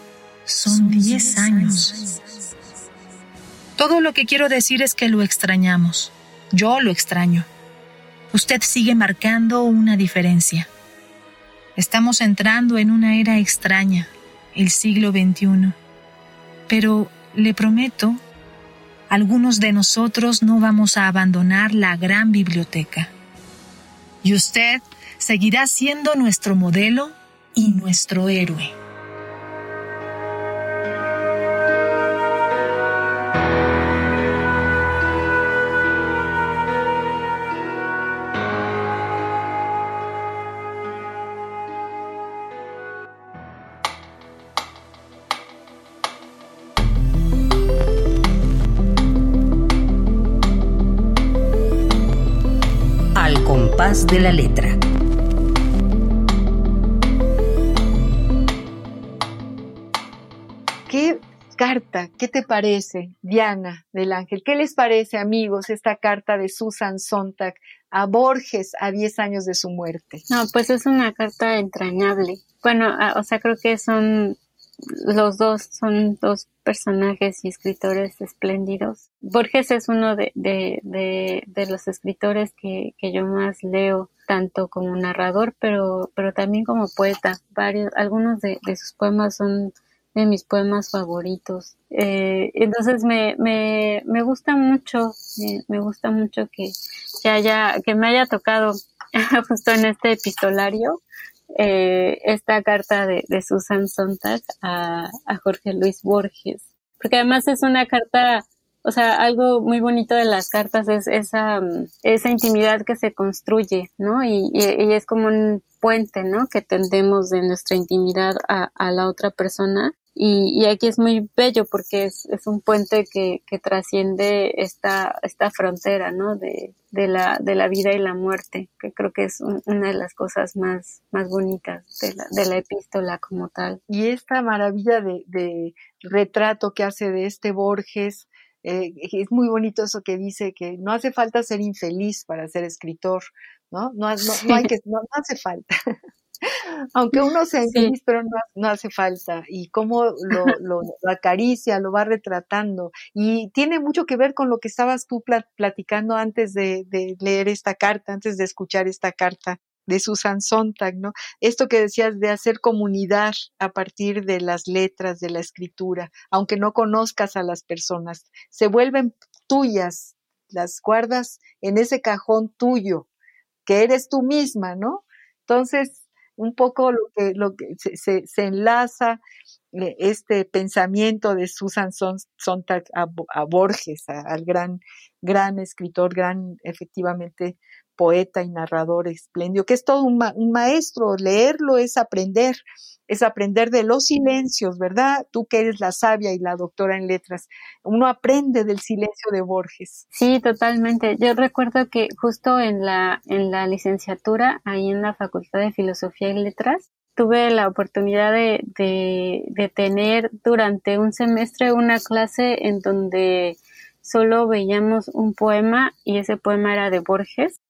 son diez años. Todo lo que quiero decir es que lo extrañamos. Yo lo extraño. Usted sigue marcando una diferencia. Estamos entrando en una era extraña, el siglo XXI. Pero le prometo, algunos de nosotros no vamos a abandonar la gran biblioteca. Y usted seguirá siendo nuestro modelo y nuestro héroe. De la letra. ¿Qué carta? ¿Qué te parece, Diana del Ángel? ¿Qué les parece, amigos, esta carta de Susan Sontag a Borges a 10 años de su muerte? No, pues es una carta entrañable. Bueno, o sea, creo que son los dos son dos personajes y escritores espléndidos. Borges es uno de, de, de, los escritores que, que, yo más leo, tanto como narrador, pero, pero también como poeta. Varios, algunos de, sus poemas son de mis poemas favoritos. Eh, entonces me, me, me gusta mucho, me, gusta mucho que, que haya, que me haya tocado justo en este epistolario eh, esta carta de, Susan Sontag a, Jorge Luis Borges, porque además es una carta, o sea, algo muy bonito de las cartas es esa, esa intimidad que se construye, ¿no? Y, es como un puente, ¿no? Que tendemos de nuestra intimidad a, a la otra persona y, aquí es muy bello porque es, es un puente que, que, trasciende esta, esta frontera, ¿no? De, de, la, de la vida y la muerte, que creo que es una de las cosas más, más bonitas de la, de la epístola como tal. Y esta maravilla de, de retrato que hace de este Borges, eh, es muy bonito eso que dice que no hace falta ser infeliz para ser escritor, ¿no? No, no, no hay que, no, no hace falta. Aunque uno sea infeliz, pero no, hace falta. Y cómo lo, lo, acaricia, lo va retratando. Y tiene mucho que ver con lo que estabas tú platicando antes de, de leer esta carta, antes de escuchar esta carta de Susan Sontag, ¿no? Esto que decías de hacer comunidad a partir de las letras, de la escritura, aunque no conozcas a las personas, se vuelven tuyas, las guardas en ese cajón tuyo, que eres tú misma, ¿no? Entonces, un poco lo que, lo que se, se, enlaza eh, este pensamiento de Susan Sontag a, a Borges, al gran, gran escritor, gran efectivamente poeta y narrador espléndido, que es todo un, maestro, leerlo es aprender, es aprender de los silencios, ¿verdad? Tú que eres la sabia y la doctora en letras, uno aprende del silencio de Borges. Sí, totalmente. Yo recuerdo que justo en la, en la licenciatura, ahí en la Facultad de Filosofía y Letras, tuve la oportunidad de, de, de tener durante un semestre una clase en donde solo veíamos un poema y ese poema era de Borges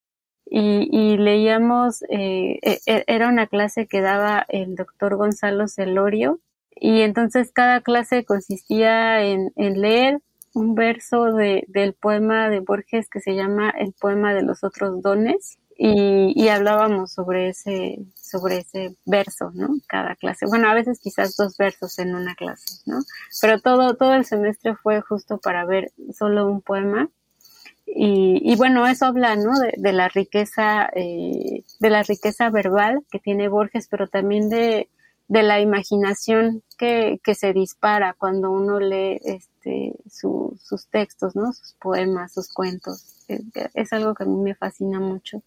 y, leíamos, eh, e, e, era una clase que daba el doctor Gonzalo Celorio y entonces cada clase consistía en, leer un verso de, del poema de Borges que se llama El poema de los otros dones y, y, hablábamos sobre ese, sobre ese verso, ¿no? Cada clase. Bueno, a veces quizás dos versos en una clase, ¿no? Pero todo, todo el semestre fue justo para ver solo un poema y, bueno, eso habla, ¿no? De, la riqueza, eh, de la riqueza verbal que tiene Borges, pero también de, de la imaginación que, que se dispara cuando uno lee este, sus textos, ¿no? Sus poemas, sus cuentos. Es, algo que a mí me fascina mucho,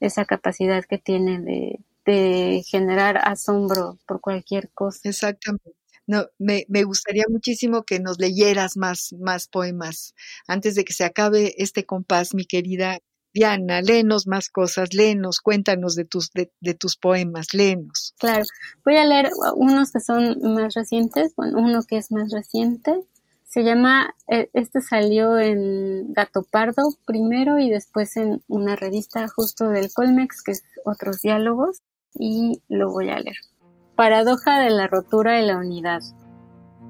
esa capacidad que tiene de, de generar asombro por cualquier cosa. Exactamente. No, me, me, gustaría muchísimo que nos leyeras más, más poemas antes de que se acabe este compás, mi querida Diana, léenos más cosas, léenos, cuéntanos de tus, de, tus poemas, léenos. Claro, voy a leer unos que son más recientes, bueno, uno que es más reciente, se llama, eh, este salió en Gato Pardo primero y después en una revista justo del Colmex, que es Otros Diálogos, y lo voy a leer. Paradoja de la rotura de la unidad.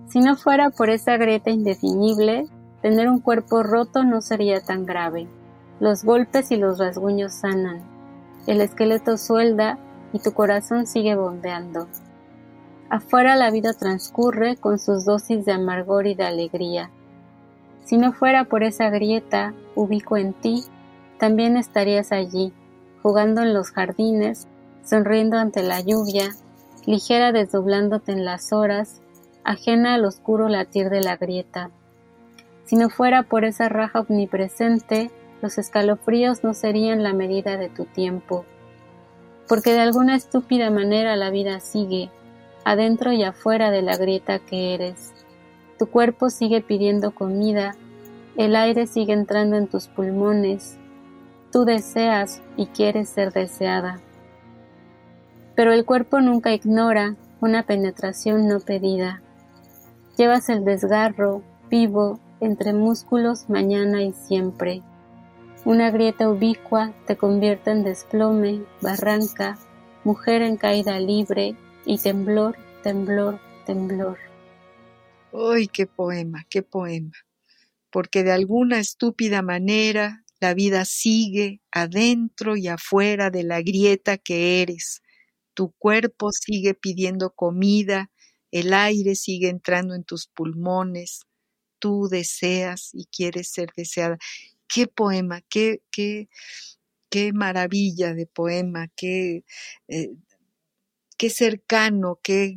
Si no fuera por esa grieta indefinible, tener un cuerpo roto no sería tan grave. Los golpes y los rasguños sanan. El esqueleto suelda y tu corazón sigue bombeando. Afuera la vida transcurre con sus dosis de amargor y de alegría. Si no fuera por esa grieta, ubico en ti, también estarías allí, jugando en los jardines, sonriendo ante la lluvia, ligera desdoblándote en las horas, ajena al oscuro latir de la grieta. Si no fuera por esa raja omnipresente, los escalofríos no serían la medida de tu tiempo, porque de alguna estúpida manera la vida sigue, adentro y afuera de la grieta que eres. Tu cuerpo sigue pidiendo comida, el aire sigue entrando en tus pulmones, tú deseas y quieres ser deseada. Pero el cuerpo nunca ignora una penetración no pedida. Llevas el desgarro vivo entre músculos mañana y siempre. Una grieta ubicua te convierte en desplome, barranca, mujer en caída libre y temblor, temblor, temblor. ¡Ay, qué poema, qué poema! Porque de alguna estúpida manera la vida sigue adentro y afuera de la grieta que eres. Tu cuerpo sigue pidiendo comida, el aire sigue entrando en tus pulmones, tú deseas y quieres ser deseada. Qué poema, qué, qué, qué maravilla de poema, qué, eh, qué cercano, qué,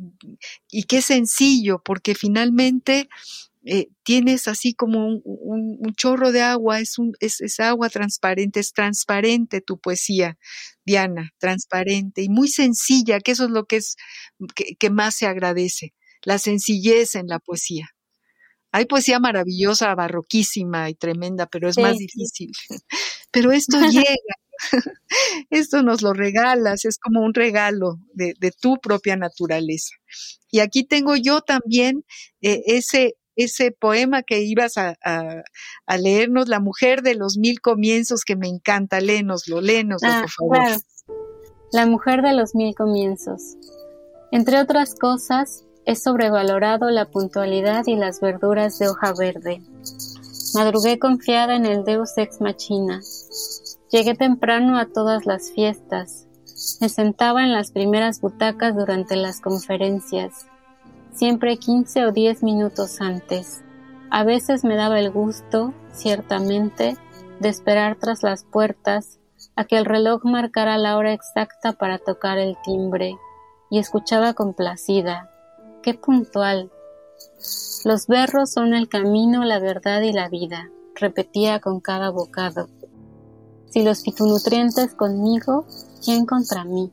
y qué sencillo, porque finalmente eh, tienes así como un, chorro de agua, es, un, es, agua transparente, es transparente tu poesía, Diana, transparente y muy sencilla, que eso es lo que es que más se agradece, la sencillez en la poesía. Hay poesía maravillosa, barroquísima y tremenda, pero es más difícil. Pero esto llega, esto nos lo regalas, es como un regalo de, tu propia naturaleza. Y aquí tengo yo también eh, ese, ese poema que ibas a, leernos, La mujer de los mil comienzos, que me encanta, léenoslo, léenoslo, ah, por favor. La mujer de los mil comienzos. Entre otras cosas, es sobrevalorado la puntualidad y las verduras de hoja verde. Madrugué confiada en el Deus ex machina. Llegué temprano a todas las fiestas. Me sentaba en las primeras butacas durante las conferencias, siempre 15 o 10 minutos antes. A veces me daba el gusto, ciertamente, de esperar tras las puertas a que el reloj marcara la hora exacta para tocar el timbre, y escuchaba complacida, qué puntual. Los berros son el camino, la verdad y la vida, repetía con cada bocado. Si los fitonutrientes conmigo, ¿quién contra mí?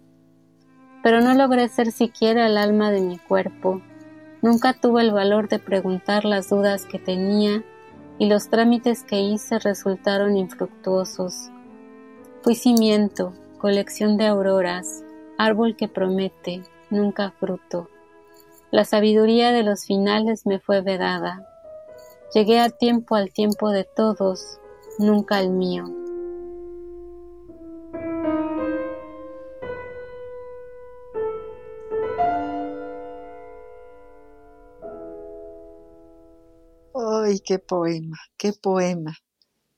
Pero no logré ser siquiera el alma de mi cuerpo. Nunca tuve el valor de preguntar las dudas que tenía y los trámites que hice resultaron infructuosos. Fui cimiento, colección de auroras, árbol que promete, nunca fruto. La sabiduría de los finales me fue vedada. Llegué a tiempo al tiempo de todos, nunca al mío. ¡Ay, qué poema, qué poema!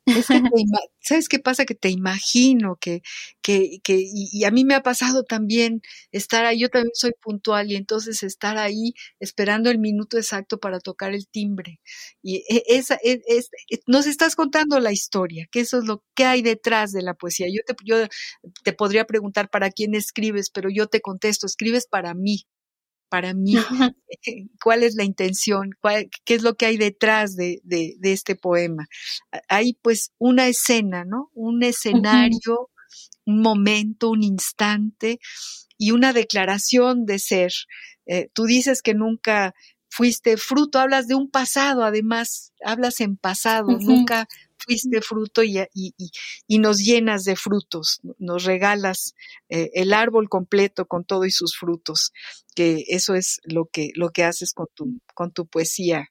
¿Sabes qué pasa? Que te imagino que, que, que y, a mí me ha pasado también estar ahí, yo también soy puntual y entonces estar ahí esperando el minuto exacto para tocar el timbre. Y e, esa, es, es, nos estás contando la historia, que eso es lo que hay detrás de la poesía. Yo te, yo te podría preguntar para quién escribes, pero yo te contesto, escribes para mí, para mí? ¿Cuál es la intención? ¿Qué es lo que hay detrás de, de, este poema? Hay pues una escena, ¿no? Un escenario, un momento, un instante y una declaración de ser. Eh, tú dices que nunca fuiste fruto, hablas de un pasado, además, hablas en pasado, nunca fuiste fruto y, y, nos llenas de frutos, nos regalas eh, el árbol completo con todo y sus frutos, que eso es lo que, lo que haces con tu, con tu poesía.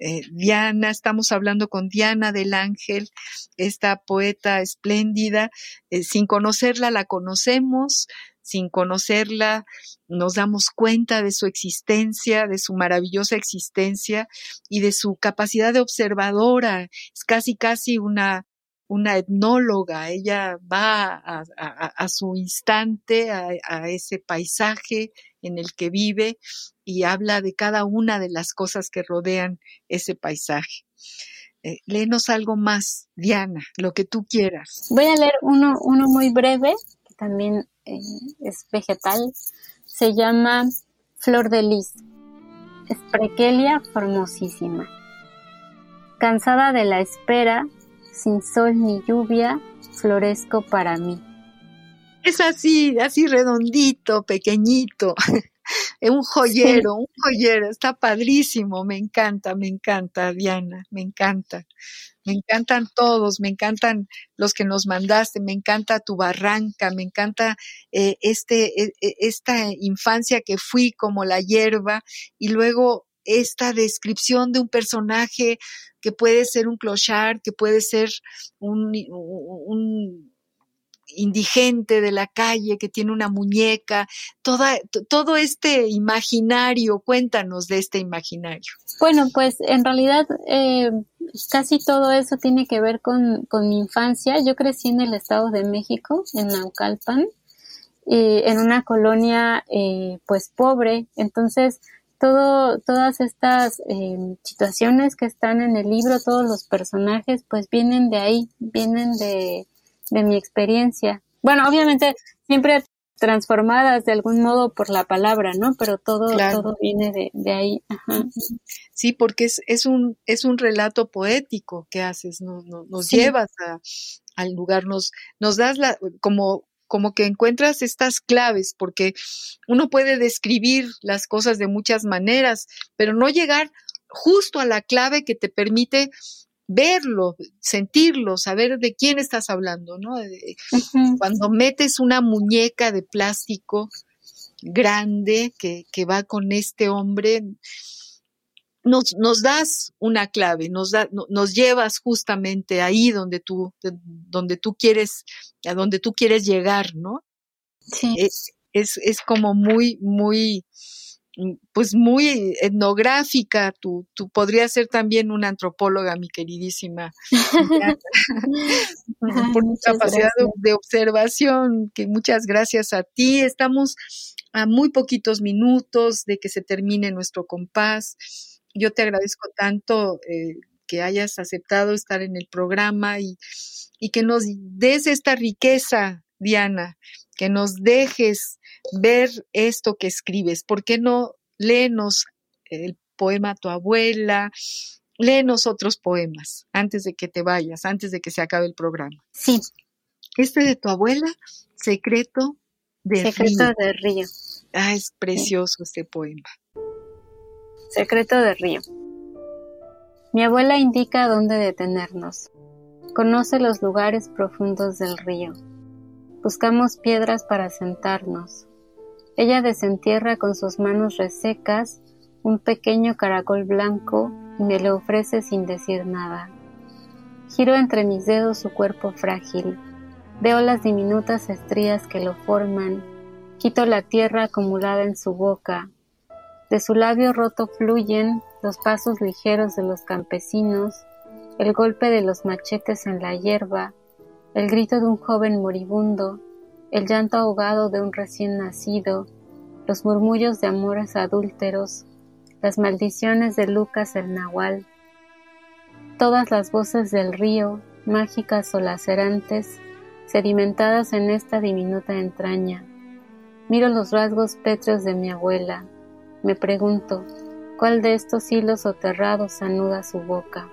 Eh, Diana, estamos hablando con Diana del Ángel, esta poeta espléndida, eh, sin conocerla la conocemos, sin conocerla, nos damos cuenta de su existencia, de su maravillosa existencia y de su capacidad de observadora. Es casi, casi una, una etnóloga. Ella va a, su instante, a, ese paisaje en el que vive y habla de cada una de las cosas que rodean ese paisaje. Eh, algo más, Diana, lo que tú quieras. Voy a leer uno, uno muy breve, que también es vegetal, se llama flor de lis, Sprechelia formosísima. Cansada de la espera, sin sol ni lluvia, florezco para mí. Es así, así redondito, pequeñito. un joyero, un joyero, está padrísimo, me encanta, me encanta, Diana, me encanta. Me encantan todos, me encantan los que nos mandaste, me encanta tu barranca, me encanta eh, este, e, e, esta infancia que fui como la hierba y luego esta descripción de un personaje que puede ser un clochard, que puede ser un indigente de la calle que tiene una muñeca, toda, todo este imaginario, cuéntanos de este imaginario. Bueno, pues en realidad eh, casi todo eso tiene que ver con, mi infancia. Yo crecí en el Estado de México, en Naucalpan, en una colonia eh, pues pobre, entonces todo, todas estas eh, situaciones que están en el libro, todos los personajes, pues vienen de ahí, vienen de, de mi experiencia. Bueno, obviamente siempre transformadas de algún modo por la palabra, ¿no? Pero todo, todo viene de, ahí. Sí, porque es, es, un, es un relato poético que haces, nos, nos, llevas a, al lugar, nos, nos das la, como, como que encuentras estas claves, porque uno puede describir las cosas de muchas maneras, pero no llegar justo a la clave que te permite verlo, sentirlo, saber de quién estás hablando, ¿no? Cuando metes una muñeca de plástico grande que, va con este hombre, nos, nos, das una clave, nos, da, nos llevas justamente ahí donde tú, donde tú quieres, a donde tú quieres llegar, ¿no? Sí. Es, es, es como muy, muy, pues muy etnográfica, tú, tú podrías ser también una antropóloga, mi queridísima, por tu capacidad de, observación, que muchas gracias a ti. Estamos a muy poquitos minutos de que se termine nuestro compás. Yo te agradezco tanto eh, que hayas aceptado estar en el programa y, y que nos des esta riqueza, Diana, que nos dejes ver esto que escribes. ¿Por qué no léenos el poema a tu abuela? Léenos otros poemas antes de que te vayas, antes de que se acabe el programa. Sí. Este de tu abuela, Secreto de Secreto de Río. Ah, es precioso este poema. Secreto de Río. Mi abuela indica dónde detenernos. Conoce los lugares profundos del río. Buscamos piedras para sentarnos. Ella desentierra con sus manos resecas un pequeño caracol blanco y me lo ofrece sin decir nada. Giro entre mis dedos su cuerpo frágil. Veo las diminutas estrías que lo forman. Quito la tierra acumulada en su boca. De su labio roto fluyen los pasos ligeros de los campesinos, el golpe de los machetes en la hierba, el grito de un joven moribundo, el llanto ahogado de un recién nacido, los murmullos de amores adúlteros, las maldiciones de Lucas el Nahual, todas las voces del río, mágicas o lacerantes, sedimentadas en esta diminuta entraña. Miro los rasgos pétreos de mi abuela, Me pregunto, ¿cuál de estos hilos soterrados anuda su boca?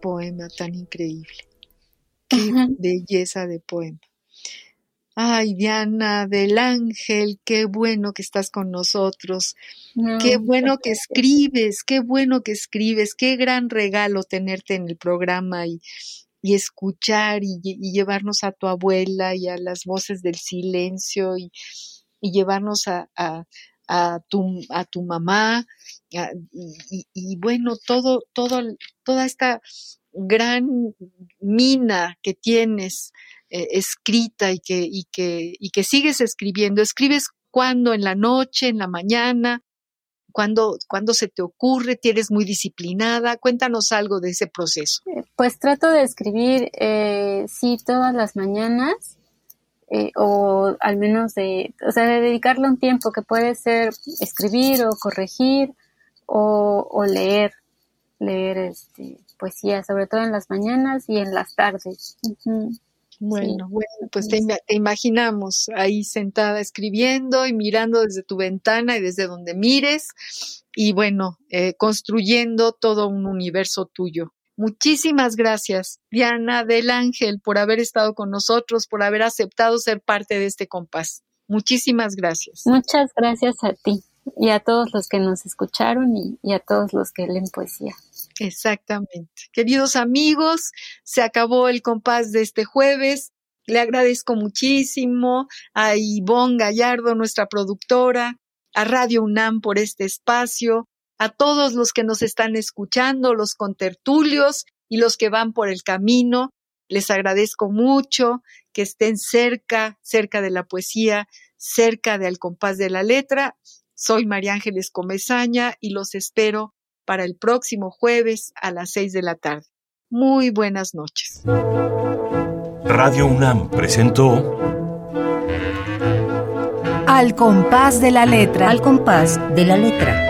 Poema tan increíble. Qué belleza de poema. Ay, Diana del Ángel, qué bueno que estás con nosotros. qué bueno que escribes, qué bueno que escribes, qué gran regalo tenerte en el programa y, escuchar y, llevarnos a tu abuela y a las voces del silencio y, llevarnos a, tu, a tu mamá y, bueno, todo, todo, toda esta gran mina que tienes eh, escrita y que, y, que, y que sigues escribiendo. ¿Escribes cuando? ¿En la noche? ¿En la mañana? ¿Cuándo, cuando se te ocurre? ¿Tienes muy disciplinada? Cuéntanos algo de ese proceso. Eh, pues trato de escribir, eh, sí, todas las mañanas. Eh, o al menos de, o sea, de dedicarle un tiempo que puede ser escribir o corregir o, o leer, leer este, poesía, sobre todo en las mañanas y en las tardes. Bueno, bueno, pues te, imaginamos ahí sentada escribiendo y mirando desde tu ventana y desde donde mires y bueno, eh, construyendo todo un universo tuyo. Muchísimas gracias, Diana del Ángel, por haber estado con nosotros, por haber aceptado ser parte de este compás. Muchísimas gracias. Muchas gracias a ti y a todos los que nos escucharon y, a todos los que leen poesía. Exactamente. Queridos amigos, se acabó el compás de este jueves. Le agradezco muchísimo a Ivonne Gallardo, nuestra productora, a Radio UNAM por este espacio, a todos los que nos están escuchando, los contertulios y los que van por el camino. Les agradezco mucho que estén cerca, cerca de la poesía, cerca del compás de la letra soy María Ángeles Comezaña y los espero para el próximo jueves a las seis de la tarde. Muy buenas noches. Radio UNAM presentó Al compás de la letra. Al compás de la letra.